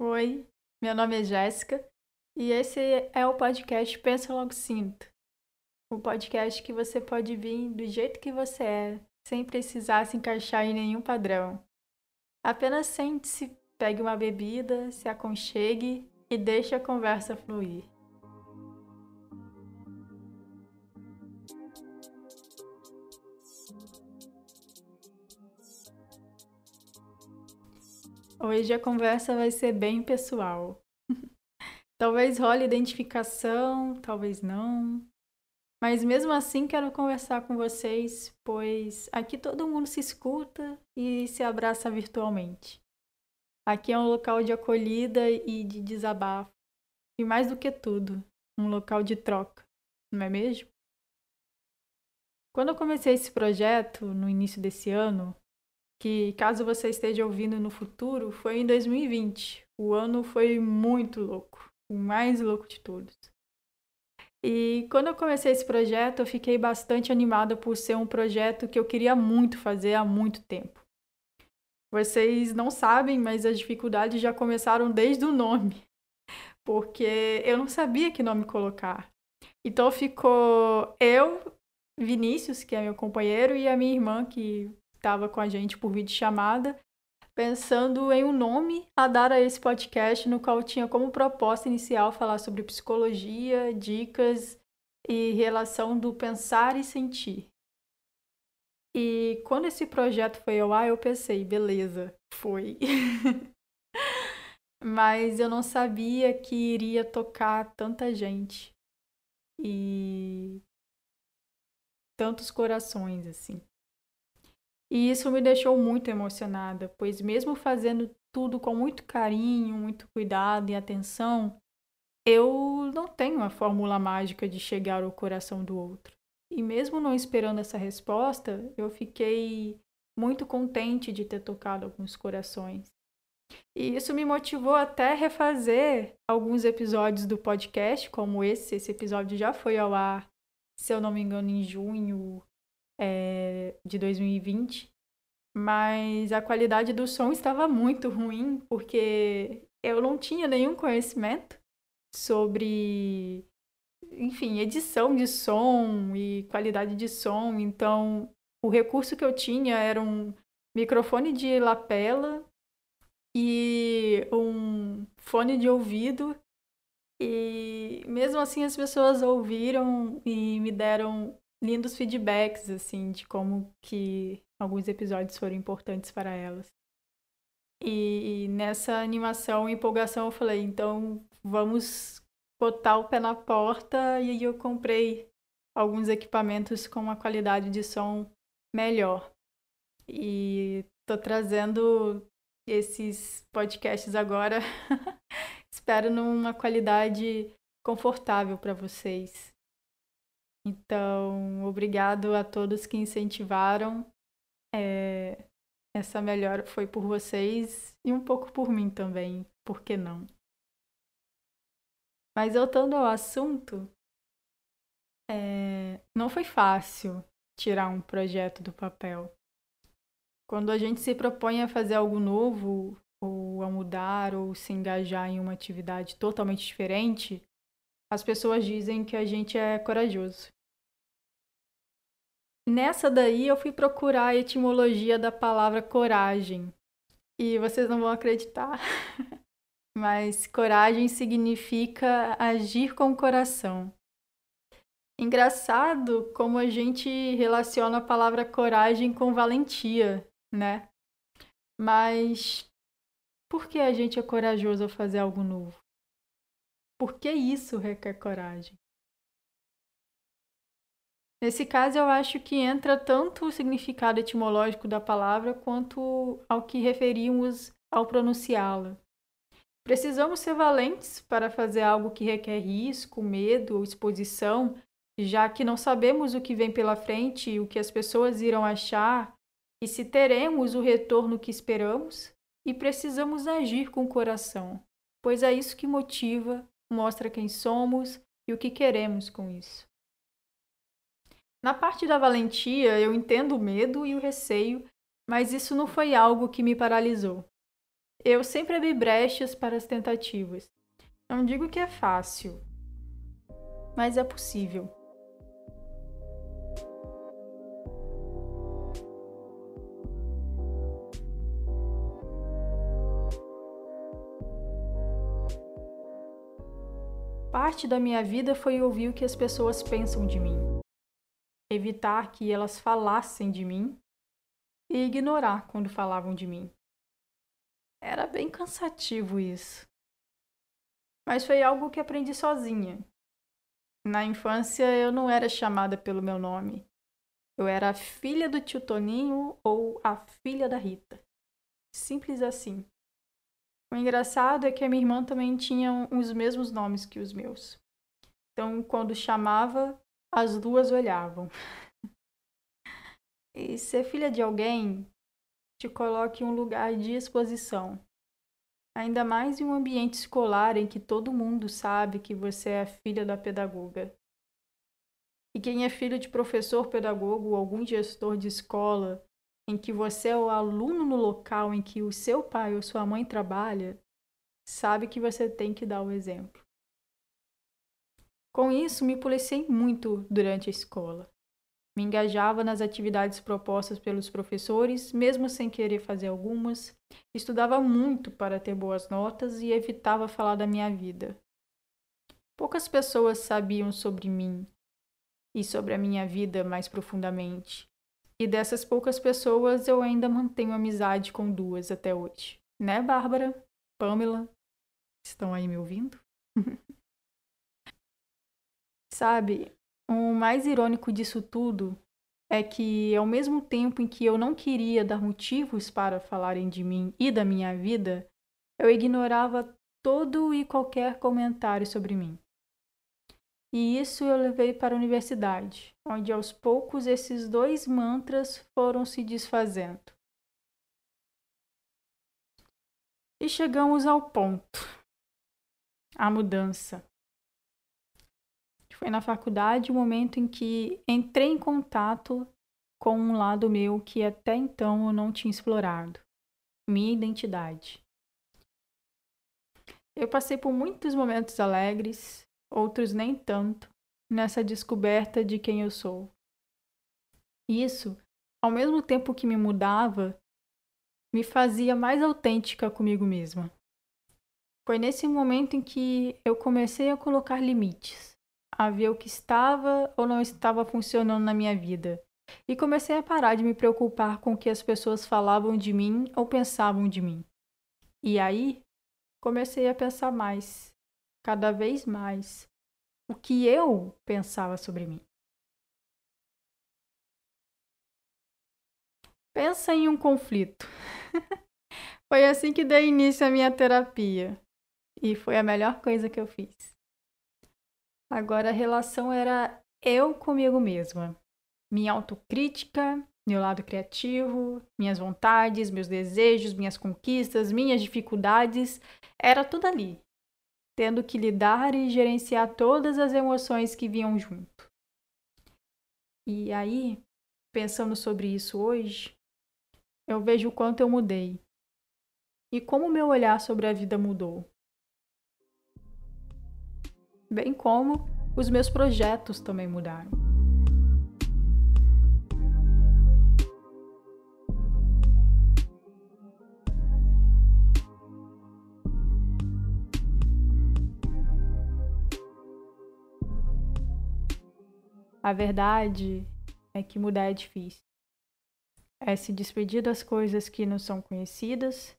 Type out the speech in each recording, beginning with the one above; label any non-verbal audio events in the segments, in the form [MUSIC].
Oi, meu nome é Jéssica e esse é o podcast Pensa Logo Sinto. O podcast que você pode vir do jeito que você é, sem precisar se encaixar em nenhum padrão. Apenas sente-se, pegue uma bebida, se aconchegue e deixe a conversa fluir. Hoje a conversa vai ser bem pessoal. [LAUGHS] talvez role identificação, talvez não. Mas mesmo assim quero conversar com vocês, pois aqui todo mundo se escuta e se abraça virtualmente. Aqui é um local de acolhida e de desabafo. E mais do que tudo, um local de troca, não é mesmo? Quando eu comecei esse projeto no início desse ano, que caso você esteja ouvindo no futuro, foi em 2020. O ano foi muito louco, o mais louco de todos. E quando eu comecei esse projeto, eu fiquei bastante animada por ser um projeto que eu queria muito fazer há muito tempo. Vocês não sabem, mas as dificuldades já começaram desde o nome, [LAUGHS] porque eu não sabia que nome colocar. Então ficou eu, Vinícius, que é meu companheiro, e a minha irmã, que estava com a gente por vídeo chamada, pensando em um nome a dar a esse podcast, no qual tinha como proposta inicial falar sobre psicologia, dicas e relação do pensar e sentir. E quando esse projeto foi ao ar, eu pensei, beleza, foi. [LAUGHS] Mas eu não sabia que iria tocar tanta gente e tantos corações assim. E isso me deixou muito emocionada, pois, mesmo fazendo tudo com muito carinho, muito cuidado e atenção, eu não tenho a fórmula mágica de chegar ao coração do outro. E mesmo não esperando essa resposta, eu fiquei muito contente de ter tocado alguns corações. E isso me motivou até refazer alguns episódios do podcast, como esse. Esse episódio já foi ao ar, se eu não me engano, em junho é, de 2020, mas a qualidade do som estava muito ruim, porque eu não tinha nenhum conhecimento sobre, enfim, edição de som e qualidade de som, então o recurso que eu tinha era um microfone de lapela e um fone de ouvido. E mesmo assim as pessoas ouviram e me deram lindos feedbacks, assim, de como que alguns episódios foram importantes para elas. E, e nessa animação e empolgação eu falei, então vamos botar o pé na porta e aí eu comprei alguns equipamentos com uma qualidade de som melhor. E tô trazendo esses podcasts agora, [LAUGHS] espero numa qualidade confortável para vocês. Então, obrigado a todos que incentivaram. É, essa melhora foi por vocês e um pouco por mim também, por que não? Mas voltando ao assunto, é, não foi fácil tirar um projeto do papel. Quando a gente se propõe a fazer algo novo, ou a mudar, ou se engajar em uma atividade totalmente diferente, as pessoas dizem que a gente é corajoso. Nessa daí eu fui procurar a etimologia da palavra coragem. E vocês não vão acreditar. [LAUGHS] Mas coragem significa agir com o coração. Engraçado como a gente relaciona a palavra coragem com valentia, né? Mas por que a gente é corajoso ao fazer algo novo? Por que isso requer coragem? Nesse caso, eu acho que entra tanto o significado etimológico da palavra quanto ao que referimos ao pronunciá-la. Precisamos ser valentes para fazer algo que requer risco, medo ou exposição, já que não sabemos o que vem pela frente o que as pessoas irão achar e se teremos o retorno que esperamos, e precisamos agir com o coração, pois é isso que motiva, mostra quem somos e o que queremos com isso. Na parte da valentia, eu entendo o medo e o receio, mas isso não foi algo que me paralisou. eu sempre abri brechas para as tentativas. Não digo que é fácil, mas é possível. Parte da minha vida foi ouvir o que as pessoas pensam de mim, evitar que elas falassem de mim e ignorar quando falavam de mim. Era bem cansativo isso. Mas foi algo que aprendi sozinha. Na infância eu não era chamada pelo meu nome. Eu era a filha do tio Toninho ou a filha da Rita. Simples assim. O engraçado é que a minha irmã também tinha os mesmos nomes que os meus. Então, quando chamava, as duas olhavam. E ser filha de alguém te coloca em um lugar de exposição. Ainda mais em um ambiente escolar em que todo mundo sabe que você é filha da pedagoga. E quem é filho de professor pedagogo ou algum gestor de escola em que você é o aluno no local em que o seu pai ou sua mãe trabalha, sabe que você tem que dar o exemplo. Com isso, me policiei muito durante a escola. Me engajava nas atividades propostas pelos professores, mesmo sem querer fazer algumas. Estudava muito para ter boas notas e evitava falar da minha vida. Poucas pessoas sabiam sobre mim e sobre a minha vida mais profundamente. E dessas poucas pessoas eu ainda mantenho amizade com duas até hoje. Né, Bárbara? Pamela? Estão aí me ouvindo? [LAUGHS] Sabe, o mais irônico disso tudo é que, ao mesmo tempo em que eu não queria dar motivos para falarem de mim e da minha vida, eu ignorava todo e qualquer comentário sobre mim. E isso eu levei para a universidade, onde aos poucos esses dois mantras foram se desfazendo. E chegamos ao ponto a mudança. Foi na faculdade o momento em que entrei em contato com um lado meu que até então eu não tinha explorado, minha identidade. Eu passei por muitos momentos alegres, outros nem tanto, nessa descoberta de quem eu sou. Isso, ao mesmo tempo que me mudava, me fazia mais autêntica comigo mesma. Foi nesse momento em que eu comecei a colocar limites a ver o que estava ou não estava funcionando na minha vida. E comecei a parar de me preocupar com o que as pessoas falavam de mim ou pensavam de mim. E aí, comecei a pensar mais, cada vez mais, o que eu pensava sobre mim. Pensa em um conflito. [LAUGHS] foi assim que dei início à minha terapia. E foi a melhor coisa que eu fiz. Agora a relação era eu comigo mesma. Minha autocrítica, meu lado criativo, minhas vontades, meus desejos, minhas conquistas, minhas dificuldades, era tudo ali. Tendo que lidar e gerenciar todas as emoções que vinham junto. E aí, pensando sobre isso hoje, eu vejo o quanto eu mudei. E como meu olhar sobre a vida mudou bem como os meus projetos também mudaram. A verdade é que mudar é difícil. É se despedir das coisas que não são conhecidas,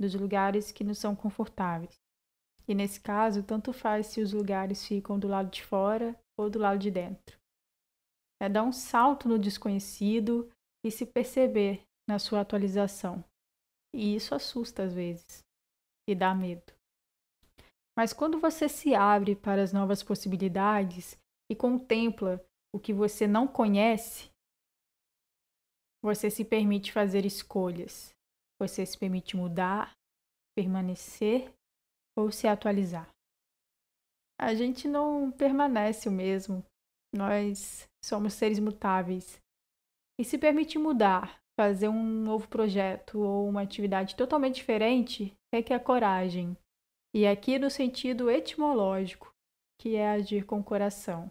dos lugares que não são confortáveis. E nesse caso, tanto faz se os lugares ficam do lado de fora ou do lado de dentro. É dar um salto no desconhecido e se perceber na sua atualização. E isso assusta às vezes e dá medo. Mas quando você se abre para as novas possibilidades e contempla o que você não conhece, você se permite fazer escolhas. Você se permite mudar, permanecer ou se atualizar. A gente não permanece o mesmo. Nós somos seres mutáveis. E se permite mudar fazer um novo projeto ou uma atividade totalmente diferente requer coragem. E aqui no sentido etimológico, que é agir com o coração.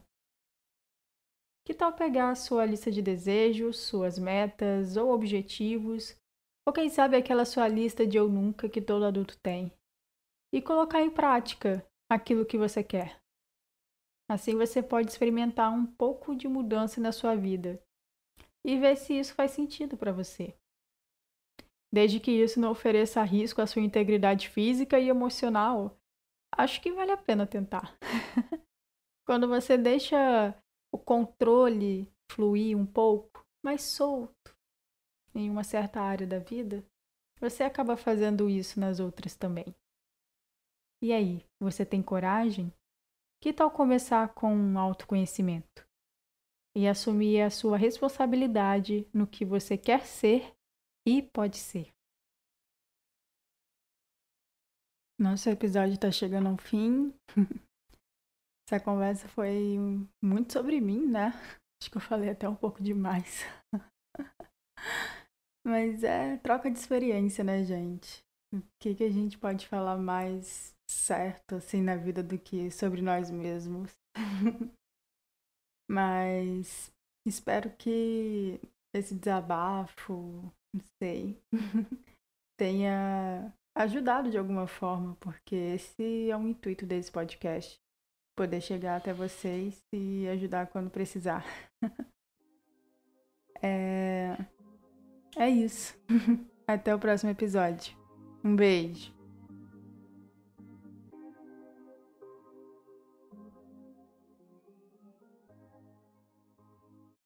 Que tal pegar sua lista de desejos, suas metas ou objetivos, ou quem sabe aquela sua lista de eu nunca que todo adulto tem, e colocar em prática aquilo que você quer? Assim você pode experimentar um pouco de mudança na sua vida e ver se isso faz sentido para você. Desde que isso não ofereça risco à sua integridade física e emocional, acho que vale a pena tentar. [LAUGHS] Quando você deixa o controle fluir um pouco, mais solto em uma certa área da vida, você acaba fazendo isso nas outras também. E aí, você tem coragem? Que tal começar com um autoconhecimento e assumir a sua responsabilidade no que você quer ser e pode ser? Nosso episódio está chegando ao fim. [LAUGHS] Essa conversa foi muito sobre mim, né? Acho que eu falei até um pouco demais. [LAUGHS] Mas é troca de experiência, né, gente? O que, que a gente pode falar mais certo, assim, na vida do que sobre nós mesmos? [LAUGHS] Mas espero que esse desabafo, não sei, [LAUGHS] tenha ajudado de alguma forma, porque esse é o intuito desse podcast poder chegar até vocês e ajudar quando precisar. [LAUGHS] é... é isso. Até o próximo episódio. Um beijo.